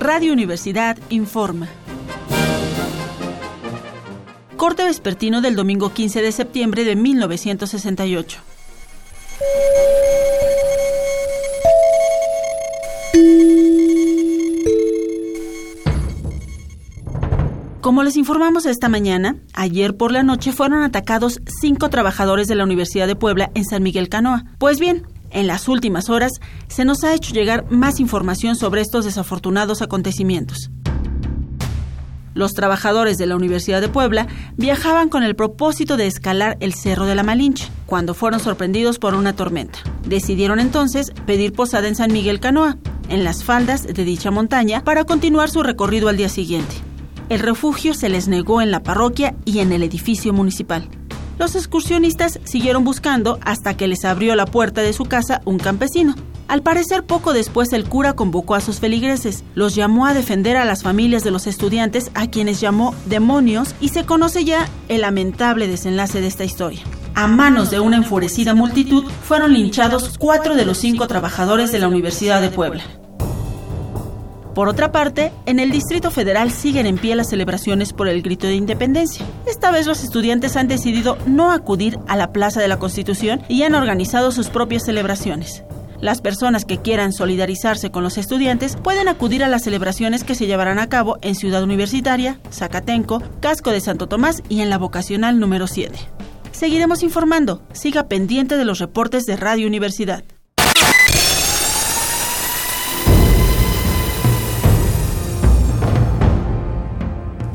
Radio Universidad informa. Corte vespertino del domingo 15 de septiembre de 1968. Como les informamos esta mañana, ayer por la noche fueron atacados cinco trabajadores de la Universidad de Puebla en San Miguel Canoa. Pues bien, en las últimas horas se nos ha hecho llegar más información sobre estos desafortunados acontecimientos. Los trabajadores de la Universidad de Puebla viajaban con el propósito de escalar el Cerro de la Malinche, cuando fueron sorprendidos por una tormenta. Decidieron entonces pedir posada en San Miguel Canoa, en las faldas de dicha montaña, para continuar su recorrido al día siguiente. El refugio se les negó en la parroquia y en el edificio municipal. Los excursionistas siguieron buscando hasta que les abrió la puerta de su casa un campesino. Al parecer poco después el cura convocó a sus feligreses, los llamó a defender a las familias de los estudiantes a quienes llamó demonios y se conoce ya el lamentable desenlace de esta historia. A manos de una enfurecida multitud fueron linchados cuatro de los cinco trabajadores de la Universidad de Puebla. Por otra parte, en el Distrito Federal siguen en pie las celebraciones por el grito de independencia. Esta vez los estudiantes han decidido no acudir a la Plaza de la Constitución y han organizado sus propias celebraciones. Las personas que quieran solidarizarse con los estudiantes pueden acudir a las celebraciones que se llevarán a cabo en Ciudad Universitaria, Zacatenco, Casco de Santo Tomás y en la vocacional número 7. Seguiremos informando. Siga pendiente de los reportes de Radio Universidad.